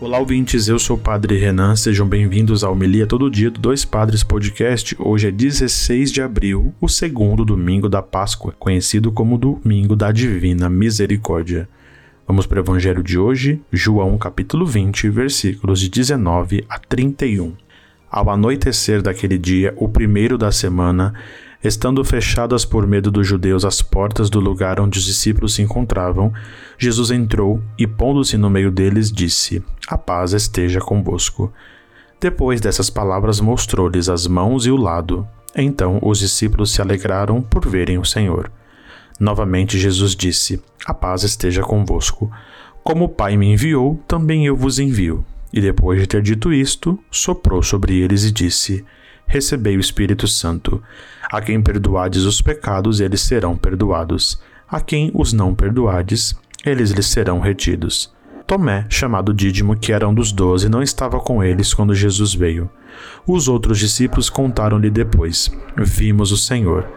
Olá, ouvintes. Eu sou o Padre Renan. Sejam bem-vindos ao Homilia Todo Dia do Dois Padres Podcast. Hoje é 16 de abril, o segundo domingo da Páscoa, conhecido como Domingo da Divina Misericórdia. Vamos para o Evangelho de hoje, João capítulo 20, versículos de 19 a 31. Ao anoitecer daquele dia, o primeiro da semana, Estando fechadas por medo dos judeus as portas do lugar onde os discípulos se encontravam, Jesus entrou e, pondo-se no meio deles, disse: A paz esteja convosco. Depois dessas palavras, mostrou-lhes as mãos e o lado. Então os discípulos se alegraram por verem o Senhor. Novamente Jesus disse: A paz esteja convosco. Como o Pai me enviou, também eu vos envio. E depois de ter dito isto, soprou sobre eles e disse: recebei o Espírito Santo. A quem perdoades os pecados, eles serão perdoados. A quem os não perdoades, eles lhes serão retidos. Tomé, chamado Dídimo, que era um dos doze, não estava com eles quando Jesus veio. Os outros discípulos contaram-lhe depois: Vimos o Senhor.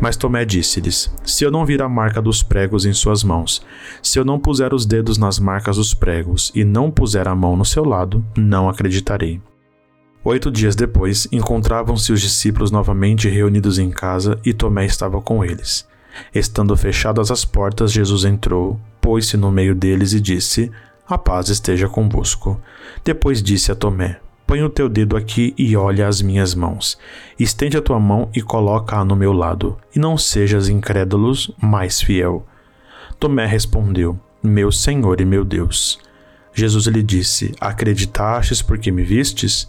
Mas Tomé disse-lhes: Se eu não vir a marca dos pregos em suas mãos, se eu não puser os dedos nas marcas dos pregos e não puser a mão no seu lado, não acreditarei. Oito dias depois, encontravam-se os discípulos novamente reunidos em casa e Tomé estava com eles. Estando fechadas as portas, Jesus entrou, pôs-se no meio deles e disse: A paz esteja convosco. Depois disse a Tomé: Põe o teu dedo aqui e olha as minhas mãos. Estende a tua mão e coloca-a no meu lado, e não sejas incrédulos, mas fiel. Tomé respondeu: Meu Senhor e meu Deus. Jesus lhe disse: Acreditastes porque me vistes?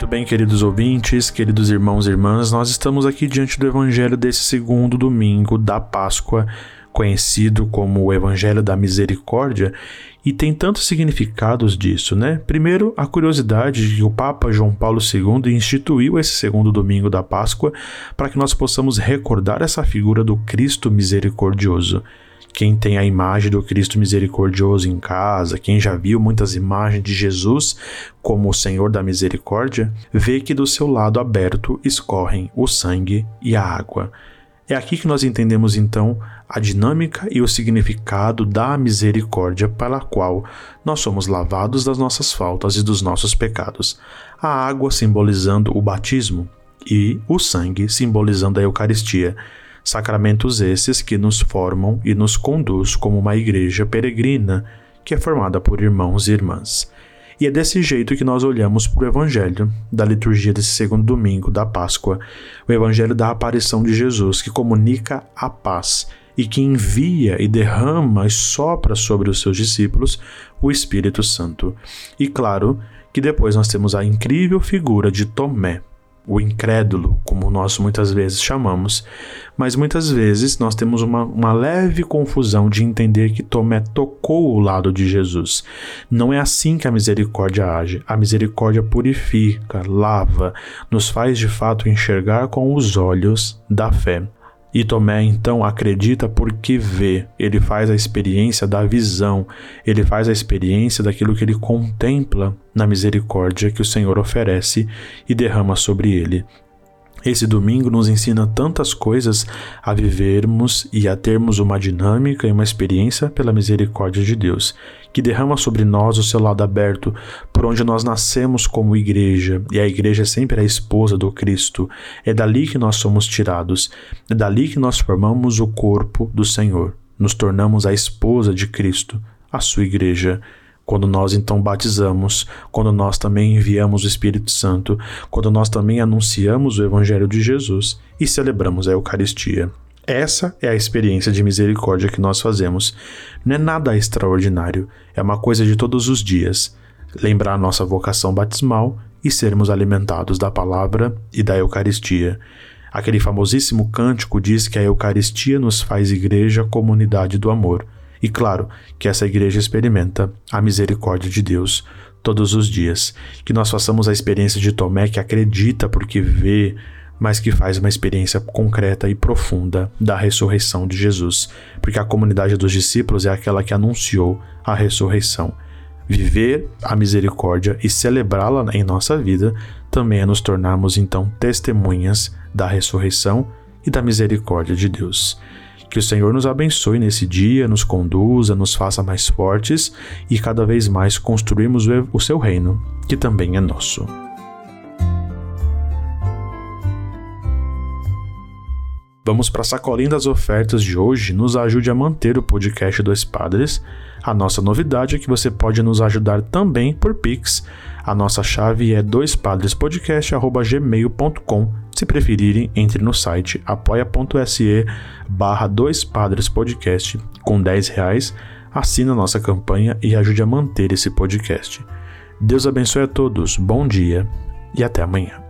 Muito bem, queridos ouvintes, queridos irmãos e irmãs, nós estamos aqui diante do Evangelho desse segundo domingo da Páscoa, conhecido como o Evangelho da Misericórdia, e tem tantos significados disso, né? Primeiro, a curiosidade de que o Papa João Paulo II instituiu esse segundo domingo da Páscoa para que nós possamos recordar essa figura do Cristo misericordioso. Quem tem a imagem do Cristo misericordioso em casa, quem já viu muitas imagens de Jesus como o Senhor da misericórdia, vê que do seu lado aberto escorrem o sangue e a água. É aqui que nós entendemos então a dinâmica e o significado da misericórdia pela qual nós somos lavados das nossas faltas e dos nossos pecados. A água simbolizando o batismo e o sangue simbolizando a Eucaristia Sacramentos esses que nos formam e nos conduz como uma igreja peregrina que é formada por irmãos e irmãs. E é desse jeito que nós olhamos para o Evangelho da liturgia desse segundo domingo da Páscoa, o Evangelho da aparição de Jesus, que comunica a paz e que envia e derrama e sopra sobre os seus discípulos o Espírito Santo. E claro que depois nós temos a incrível figura de Tomé, o incrédulo, como nós muitas vezes chamamos, mas muitas vezes nós temos uma, uma leve confusão de entender que Tomé tocou o lado de Jesus. Não é assim que a misericórdia age. A misericórdia purifica, lava, nos faz de fato enxergar com os olhos da fé. E Tomé então acredita porque vê, ele faz a experiência da visão, ele faz a experiência daquilo que ele contempla na misericórdia que o Senhor oferece e derrama sobre ele. Esse domingo nos ensina tantas coisas a vivermos e a termos uma dinâmica e uma experiência pela misericórdia de Deus, que derrama sobre nós o seu lado aberto, por onde nós nascemos como igreja, e a igreja é sempre a esposa do Cristo. É dali que nós somos tirados, é dali que nós formamos o corpo do Senhor, nos tornamos a esposa de Cristo, a sua igreja. Quando nós então batizamos, quando nós também enviamos o Espírito Santo, quando nós também anunciamos o Evangelho de Jesus e celebramos a Eucaristia. Essa é a experiência de misericórdia que nós fazemos. Não é nada extraordinário, é uma coisa de todos os dias. Lembrar nossa vocação batismal e sermos alimentados da palavra e da Eucaristia. Aquele famosíssimo cântico diz que a Eucaristia nos faz igreja, comunidade do amor. E claro que essa igreja experimenta a misericórdia de Deus todos os dias. Que nós façamos a experiência de Tomé que acredita porque vê, mas que faz uma experiência concreta e profunda da ressurreição de Jesus, porque a comunidade dos discípulos é aquela que anunciou a ressurreição. Viver a misericórdia e celebrá-la em nossa vida também é nos tornarmos então testemunhas da ressurreição e da misericórdia de Deus. Que o Senhor nos abençoe nesse dia, nos conduza, nos faça mais fortes e cada vez mais construirmos o seu reino, que também é nosso. Vamos para a sacolinha das ofertas de hoje. Nos ajude a manter o podcast Dois Padres. A nossa novidade é que você pode nos ajudar também por Pix. A nossa chave é doispadrespodcast.gmail.com. Se preferirem, entre no site apoia.se barra Dois Padres Podcast com 10 reais. Assine a nossa campanha e ajude a manter esse podcast. Deus abençoe a todos, bom dia e até amanhã.